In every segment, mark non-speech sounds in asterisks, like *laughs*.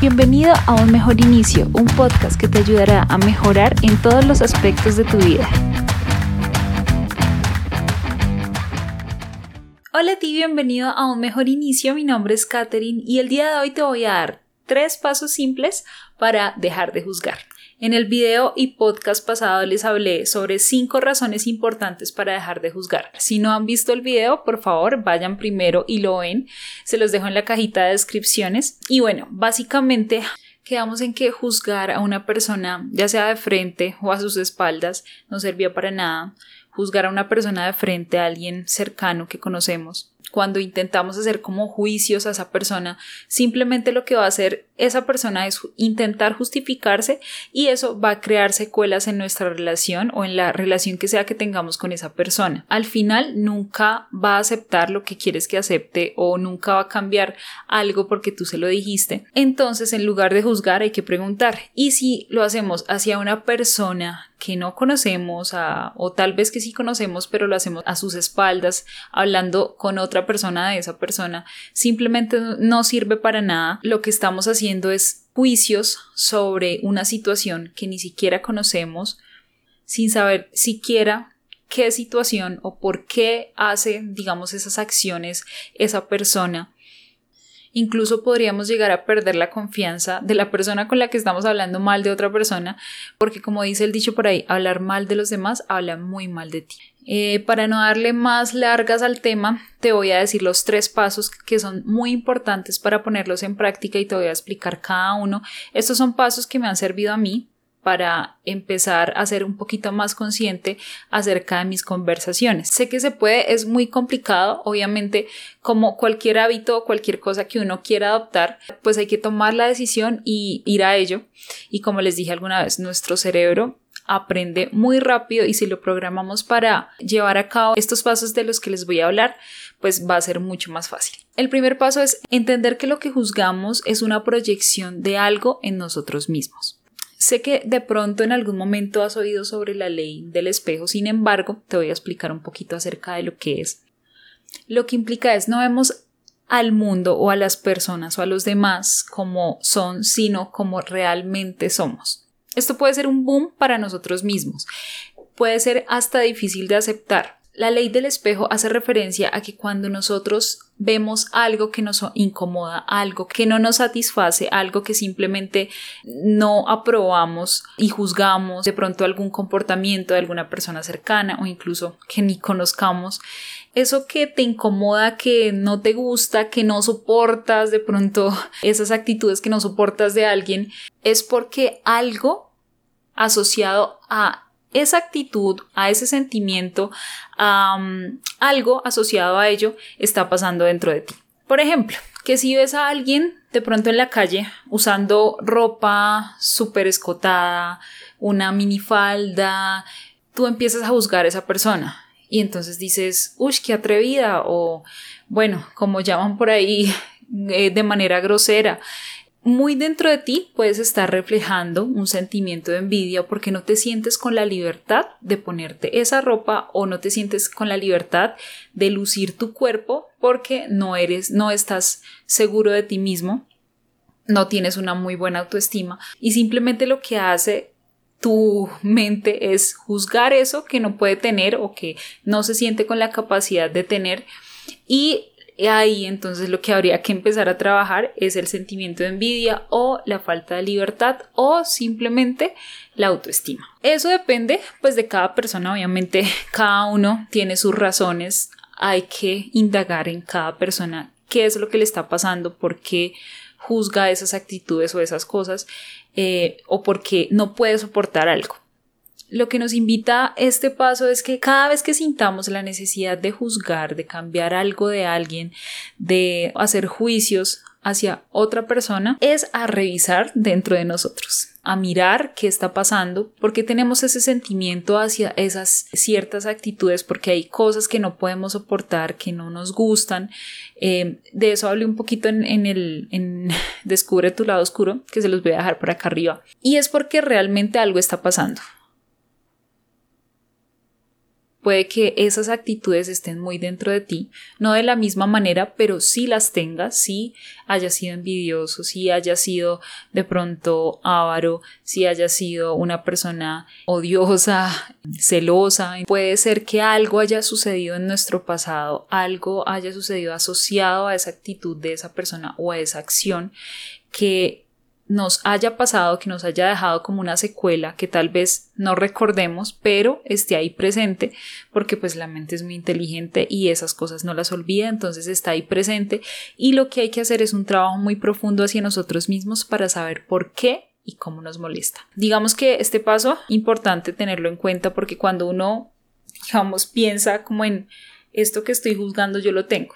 Bienvenido a Un Mejor Inicio, un podcast que te ayudará a mejorar en todos los aspectos de tu vida. Hola a ti, bienvenido a Un Mejor Inicio, mi nombre es Katherine y el día de hoy te voy a dar tres pasos simples para dejar de juzgar. En el video y podcast pasado les hablé sobre cinco razones importantes para dejar de juzgar. Si no han visto el video, por favor, vayan primero y lo ven. Se los dejo en la cajita de descripciones. Y bueno, básicamente quedamos en que juzgar a una persona, ya sea de frente o a sus espaldas, no servía para nada. Juzgar a una persona de frente, a alguien cercano que conocemos, cuando intentamos hacer como juicios a esa persona, simplemente lo que va a hacer esa persona es intentar justificarse y eso va a crear secuelas en nuestra relación o en la relación que sea que tengamos con esa persona. Al final nunca va a aceptar lo que quieres que acepte o nunca va a cambiar algo porque tú se lo dijiste. Entonces, en lugar de juzgar, hay que preguntar. Y si lo hacemos hacia una persona que no conocemos o tal vez que sí conocemos, pero lo hacemos a sus espaldas, hablando con otra persona de esa persona simplemente no sirve para nada. Lo que estamos haciendo es juicios sobre una situación que ni siquiera conocemos sin saber siquiera qué situación o por qué hace, digamos, esas acciones esa persona Incluso podríamos llegar a perder la confianza de la persona con la que estamos hablando mal de otra persona, porque como dice el dicho por ahí, hablar mal de los demás habla muy mal de ti. Eh, para no darle más largas al tema, te voy a decir los tres pasos que son muy importantes para ponerlos en práctica y te voy a explicar cada uno. Estos son pasos que me han servido a mí para empezar a ser un poquito más consciente acerca de mis conversaciones. Sé que se puede, es muy complicado, obviamente, como cualquier hábito o cualquier cosa que uno quiera adoptar, pues hay que tomar la decisión y ir a ello. Y como les dije alguna vez, nuestro cerebro aprende muy rápido y si lo programamos para llevar a cabo estos pasos de los que les voy a hablar, pues va a ser mucho más fácil. El primer paso es entender que lo que juzgamos es una proyección de algo en nosotros mismos. Sé que de pronto en algún momento has oído sobre la ley del espejo, sin embargo, te voy a explicar un poquito acerca de lo que es. Lo que implica es no vemos al mundo o a las personas o a los demás como son, sino como realmente somos. Esto puede ser un boom para nosotros mismos. Puede ser hasta difícil de aceptar. La ley del espejo hace referencia a que cuando nosotros vemos algo que nos incomoda, algo que no nos satisface, algo que simplemente no aprobamos y juzgamos, de pronto algún comportamiento de alguna persona cercana o incluso que ni conozcamos, eso que te incomoda, que no te gusta, que no soportas, de pronto *laughs* esas actitudes que no soportas de alguien, es porque algo asociado a esa actitud, a ese sentimiento, a algo asociado a ello está pasando dentro de ti. Por ejemplo, que si ves a alguien de pronto en la calle usando ropa súper escotada, una minifalda, tú empiezas a juzgar a esa persona y entonces dices, uy, qué atrevida o bueno, como llaman por ahí *laughs* eh, de manera grosera, muy dentro de ti puedes estar reflejando un sentimiento de envidia porque no te sientes con la libertad de ponerte esa ropa o no te sientes con la libertad de lucir tu cuerpo porque no eres, no estás seguro de ti mismo, no tienes una muy buena autoestima y simplemente lo que hace tu mente es juzgar eso que no puede tener o que no se siente con la capacidad de tener y ahí entonces lo que habría que empezar a trabajar es el sentimiento de envidia o la falta de libertad o simplemente la autoestima. Eso depende pues de cada persona, obviamente *laughs* cada uno tiene sus razones, hay que indagar en cada persona qué es lo que le está pasando, por qué juzga esas actitudes o esas cosas eh, o por qué no puede soportar algo. Lo que nos invita este paso es que cada vez que sintamos la necesidad de juzgar, de cambiar algo de alguien, de hacer juicios hacia otra persona, es a revisar dentro de nosotros a mirar qué está pasando, porque tenemos ese sentimiento hacia esas ciertas actitudes, porque hay cosas que no podemos soportar, que no nos gustan. Eh, de eso hablé un poquito en, el en *laughs* Descubre tu lado oscuro, que se los voy a dejar por acá arriba. Y es porque realmente algo está pasando. Puede que esas actitudes estén muy dentro de ti, no de la misma manera, pero sí las tengas, sí haya sido envidioso, sí haya sido de pronto avaro, si haya sido una persona odiosa, celosa. Puede ser que algo haya sucedido en nuestro pasado, algo haya sucedido asociado a esa actitud de esa persona o a esa acción que nos haya pasado, que nos haya dejado como una secuela que tal vez no recordemos, pero esté ahí presente, porque pues la mente es muy inteligente y esas cosas no las olvida, entonces está ahí presente y lo que hay que hacer es un trabajo muy profundo hacia nosotros mismos para saber por qué y cómo nos molesta. Digamos que este paso importante tenerlo en cuenta porque cuando uno, digamos, piensa como en esto que estoy juzgando, yo lo tengo.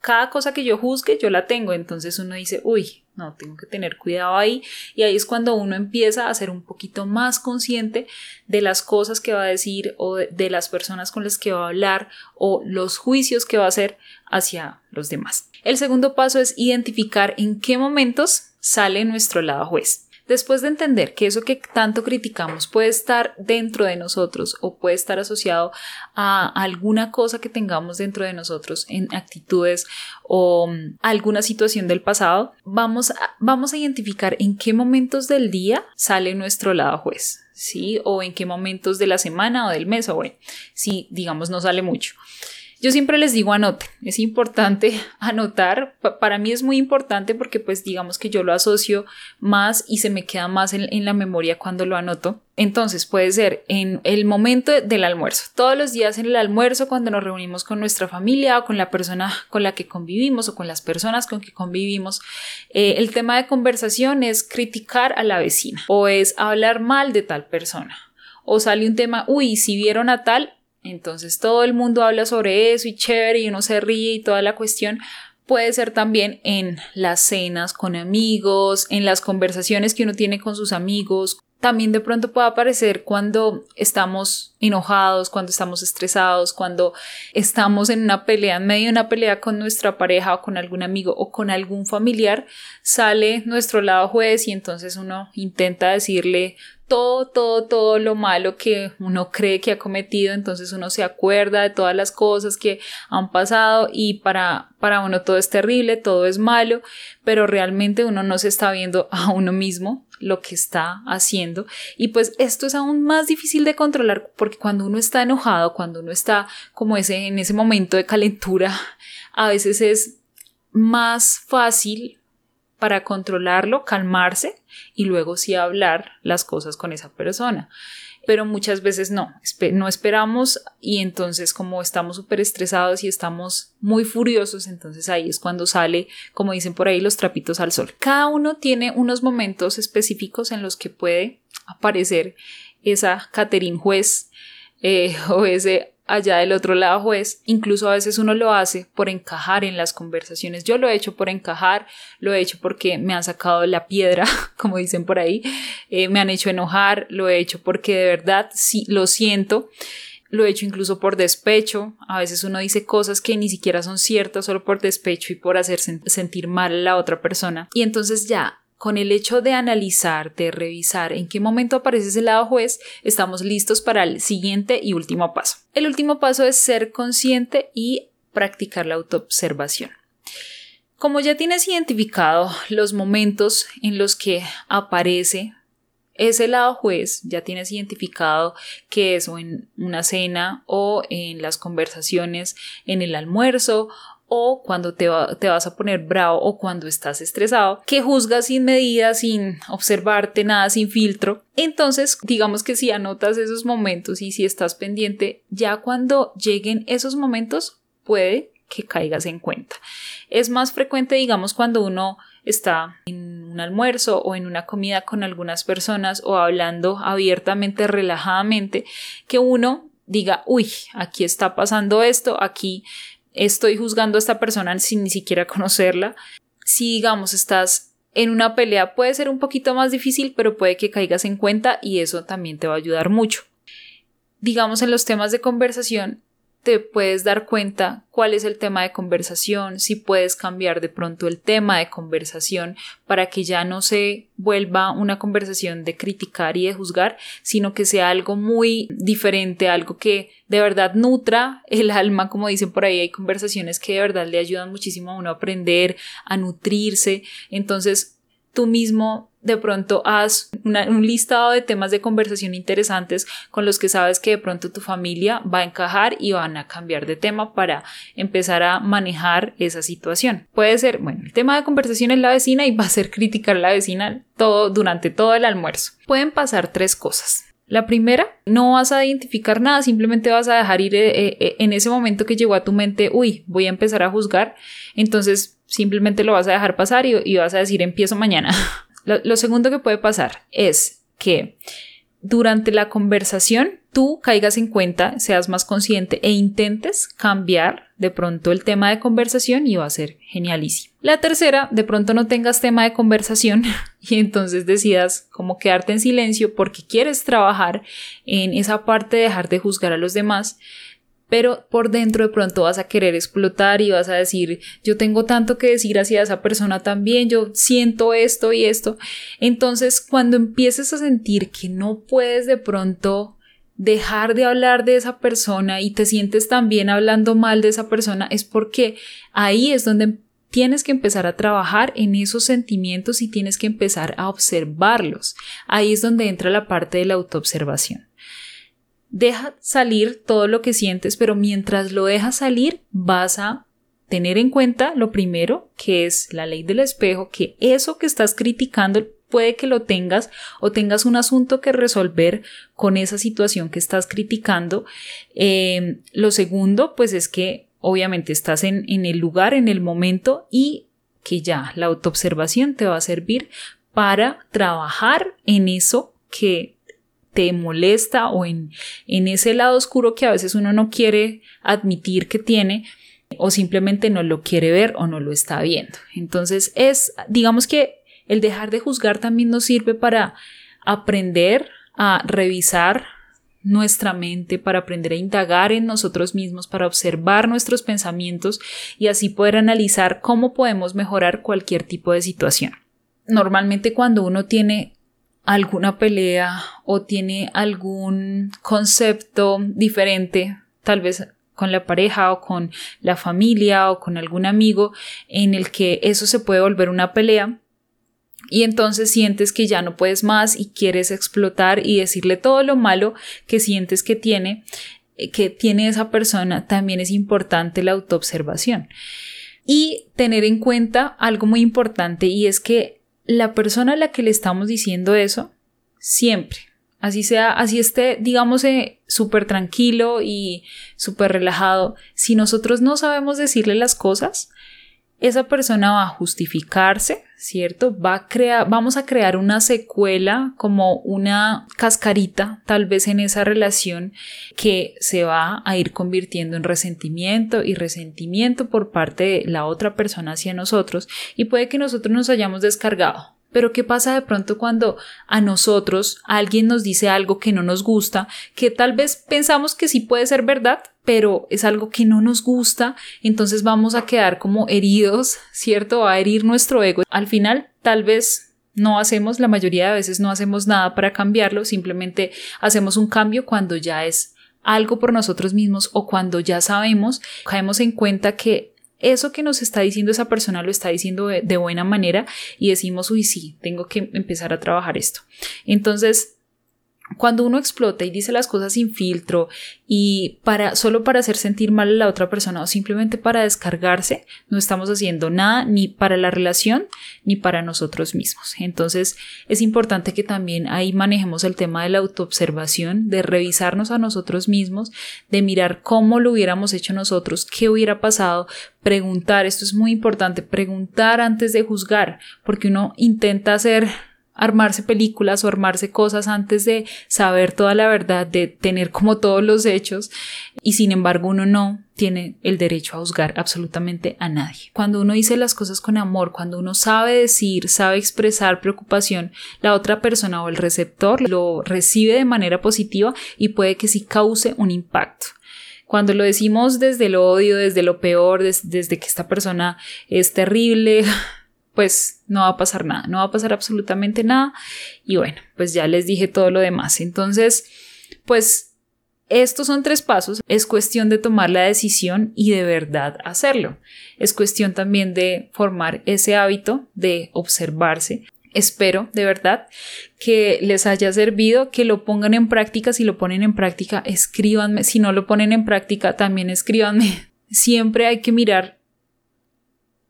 Cada cosa que yo juzgue, yo la tengo, entonces uno dice, uy, no, tengo que tener cuidado ahí y ahí es cuando uno empieza a ser un poquito más consciente de las cosas que va a decir o de, las personas con las que va a hablar o los juicios que va a hacer hacia los demás. El segundo paso es identificar en qué momentos sale nuestro lado juez. Después de entender que eso que tanto criticamos puede estar dentro de nosotros o puede estar asociado a alguna cosa que tengamos dentro de nosotros en actitudes o mm, alguna situación del pasado, vamos a, vamos a identificar en qué momentos del día sale nuestro lado juez. ¿Sí? O en qué momentos de la semana o del mes, o bueno, si digamos no sale mucho. Yo siempre les digo anoten, es importante *laughs* anotar, para mí es muy importante porque pues digamos que yo lo asocio más y se me queda más en, la memoria cuando lo anoto. Entonces puede ser en el momento del almuerzo, todos los días en el almuerzo cuando nos reunimos con nuestra familia o con la persona con la que convivimos o con las personas con que convivimos, eh, el tema de conversación es criticar a la vecina o es hablar mal de tal persona o sale un tema, uy, si vieron a tal, entonces todo el mundo habla sobre eso y chévere y uno se ríe y toda la cuestión. Puede ser también en las cenas con amigos, en las conversaciones que uno tiene con sus amigos. También de pronto puede aparecer cuando estamos enojados, cuando estamos estresados, cuando estamos en una pelea, en medio de una pelea con nuestra pareja o con algún amigo o con algún familiar, sale nuestro lado juez y entonces uno intenta decirle todo, todo, todo lo malo que uno cree que ha cometido, entonces uno se acuerda de todas las cosas que han pasado y para, para uno todo es terrible, todo es malo, pero realmente uno no se está viendo a uno mismo lo que está haciendo. Y pues esto es aún más difícil de controlar porque cuando uno está enojado, cuando uno está como ese en ese momento de calentura, a veces es más fácil para controlarlo, calmarse y luego sí hablar las cosas con esa persona. Pero muchas veces no, no esperamos y entonces como estamos súper estresados y estamos muy furiosos, entonces ahí es cuando sale, como dicen por ahí, los trapitos al sol. Cada uno tiene unos momentos específicos en los que puede aparecer esa Caterin juez eh, *laughs* o ese allá del otro lado juez, incluso a veces uno lo hace por encajar en las conversaciones. Yo lo he hecho por encajar, lo he hecho porque me han sacado la piedra, *laughs* como dicen por ahí, eh, me han hecho enojar, lo he hecho porque de verdad sí lo siento. Lo he hecho incluso por despecho. A veces uno dice cosas que ni siquiera son ciertas solo por despecho y por hacer sentir mal a la otra persona. Y entonces ya con el hecho de analizar, de revisar en qué momento aparece ese lado juez, estamos listos para el siguiente y último paso. El último paso es ser consciente y practicar la autoobservación. Como ya tienes identificado los momentos en los que aparece ese lado juez, ya tienes identificado que es en una cena o en las conversaciones en el almuerzo o cuando te, te, vas a poner bravo o cuando estás estresado, que juzgas sin medida, sin observarte nada, sin filtro. Entonces, digamos que si anotas esos momentos y si estás pendiente, ya cuando lleguen esos momentos, puede que caigas en cuenta. Es más frecuente, digamos, cuando uno está en un almuerzo o en una comida con algunas personas o hablando abiertamente, relajadamente, que uno diga, uy, aquí está pasando esto, aquí estoy juzgando a esta persona sin ni siquiera conocerla. Si digamos estás en una pelea puede ser un poquito más difícil, pero puede que caigas en cuenta y eso también te va a ayudar mucho. Digamos en los temas de conversación, te puedes dar cuenta cuál es el tema de conversación, si puedes cambiar de pronto el tema de conversación para que ya no se vuelva una conversación de criticar y de juzgar, sino que sea algo muy diferente, algo que de verdad nutra el alma, como dicen por ahí, hay conversaciones que de verdad le ayudan muchísimo a uno a aprender, a nutrirse, entonces tú mismo de pronto haz un listado de temas de conversación interesantes con los que sabes que de pronto tu familia va a encajar y van a cambiar de tema para empezar a manejar esa situación. Puede ser, bueno, el tema de conversación es la vecina y va a ser criticar a la vecina todo durante todo el almuerzo. Pueden pasar tres cosas. La primera, no vas a identificar nada, simplemente vas a dejar ir eh, eh, en ese momento que llegó a tu mente, uy, voy a empezar a juzgar, entonces simplemente lo vas a dejar pasar y, y vas a decir empiezo mañana. *laughs* Lo, segundo que puede pasar es que durante la conversación tú caigas en cuenta, seas más consciente e intentes cambiar de pronto el tema de conversación y va a ser genialísimo. La tercera, de pronto no tengas tema de conversación *laughs* y entonces decidas como quedarte en silencio porque quieres trabajar en esa parte de dejar de juzgar a los demás pero por dentro de pronto vas a querer explotar y vas a decir, yo tengo tanto que decir hacia esa persona también, yo siento esto y esto. Entonces, cuando empieces a sentir que no puedes de pronto dejar de hablar de esa persona y te sientes también hablando mal de esa persona, es porque ahí es donde tienes que empezar a trabajar en esos sentimientos y tienes que empezar a observarlos. Ahí es donde entra la parte de la autoobservación. Deja salir todo lo que sientes, pero mientras lo dejas salir vas a tener en cuenta lo primero, que es la ley del espejo, que eso que estás criticando puede que lo tengas o tengas un asunto que resolver con esa situación que estás criticando. Eh, lo segundo, pues es que obviamente estás en, en el lugar, en el momento y que ya la autoobservación te va a servir para trabajar en eso que te molesta o en, en ese lado oscuro que a veces uno no quiere admitir que tiene o simplemente no lo quiere ver o no lo está viendo. Entonces es, digamos que el dejar de juzgar también nos sirve para aprender a revisar nuestra mente, para aprender a indagar en nosotros mismos, para observar nuestros pensamientos y así poder analizar cómo podemos mejorar cualquier tipo de situación. Normalmente cuando uno tiene alguna pelea o tiene algún concepto diferente, tal vez con la pareja o con la familia o con algún amigo en el que eso se puede volver una pelea y entonces sientes que ya no puedes más y quieres explotar y decirle todo lo malo que sientes que tiene eh, que tiene esa persona, también es importante la autoobservación. Y tener en cuenta algo muy importante y es que la persona a la que le estamos diciendo eso, siempre, así sea, así esté, digamos, súper tranquilo y súper relajado, si nosotros no sabemos decirle las cosas, esa persona va a justificarse, ¿cierto? Va a crear, vamos a crear una secuela como una cascarita tal vez en esa relación que se va a ir convirtiendo en resentimiento y resentimiento por parte de la otra persona hacia nosotros y puede que nosotros nos hayamos descargado pero ¿qué pasa de pronto cuando a nosotros alguien nos dice algo que no nos gusta, que tal vez pensamos que sí puede ser verdad, pero es algo que no nos gusta, entonces vamos a quedar como heridos, ¿cierto? A herir nuestro ego. Al final, tal vez no hacemos, la mayoría de veces no hacemos nada para cambiarlo, simplemente hacemos un cambio cuando ya es algo por nosotros mismos o cuando ya sabemos, caemos en cuenta que eso que nos está diciendo esa persona lo está diciendo de, buena manera y decimos, uy, sí, tengo que empezar a trabajar esto. Entonces, cuando uno explota y dice las cosas sin filtro y para solo para hacer sentir mal a la otra persona o simplemente para descargarse, no estamos haciendo nada ni para la relación ni para nosotros mismos. Entonces, es importante que también ahí manejemos el tema de la autoobservación, de revisarnos a nosotros mismos, de mirar cómo lo hubiéramos hecho nosotros, qué hubiera pasado, preguntar, esto es muy importante, preguntar antes de juzgar, porque uno intenta hacer armarse películas o armarse cosas antes de saber toda la verdad, de tener como todos los hechos y sin embargo uno no tiene el derecho a juzgar absolutamente a nadie. Cuando uno dice las cosas con amor, cuando uno sabe decir, sabe expresar preocupación, la otra persona o el receptor lo recibe de manera positiva y puede que sí cause un impacto. Cuando lo decimos desde el odio, desde lo peor, desde que esta persona es terrible, *laughs* pues no va a pasar nada, no va a pasar absolutamente nada. Y bueno, pues ya les dije todo lo demás. Entonces, pues estos son tres pasos. Es cuestión de tomar la decisión y de verdad hacerlo. Es cuestión también de formar ese hábito de observarse. Espero de verdad que les haya servido, que lo pongan en práctica. Si lo ponen en práctica, escríbanme. Si no lo ponen en práctica, también escríbanme. *laughs* Siempre hay que mirar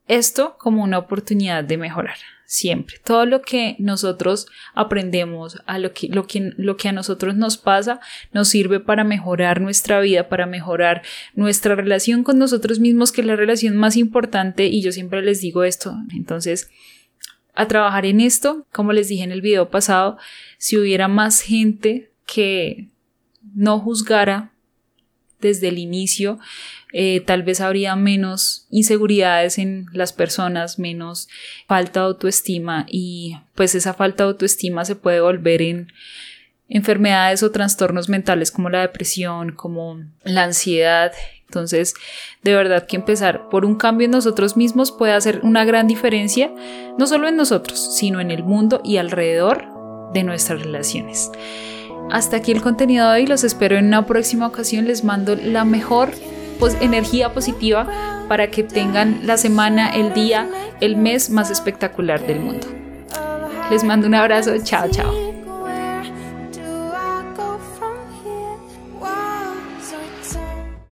esto como una oportunidad de mejorar siempre. Todo lo que nosotros aprendemos, a lo que, lo que, lo que a nosotros nos pasa, nos sirve para mejorar nuestra vida, para mejorar nuestra relación con nosotros mismos, que es la relación más importante, y yo siempre les digo esto. Entonces, a trabajar en esto, como les dije en el video pasado, si hubiera más gente que no juzgara desde el inicio, eh, tal vez habría menos inseguridades en las personas, menos falta de autoestima y pues esa falta de autoestima se puede volver en enfermedades o trastornos mentales como la depresión, como la ansiedad. Entonces, de verdad que empezar por un cambio en nosotros mismos puede hacer una gran diferencia, no solo en nosotros, sino en el mundo y alrededor de nuestras relaciones. Hasta aquí el contenido de hoy, los espero en una próxima ocasión, les mando la mejor pues, energía positiva para que tengan la semana, el día, el mes más espectacular del mundo. Les mando un abrazo, chao, chao.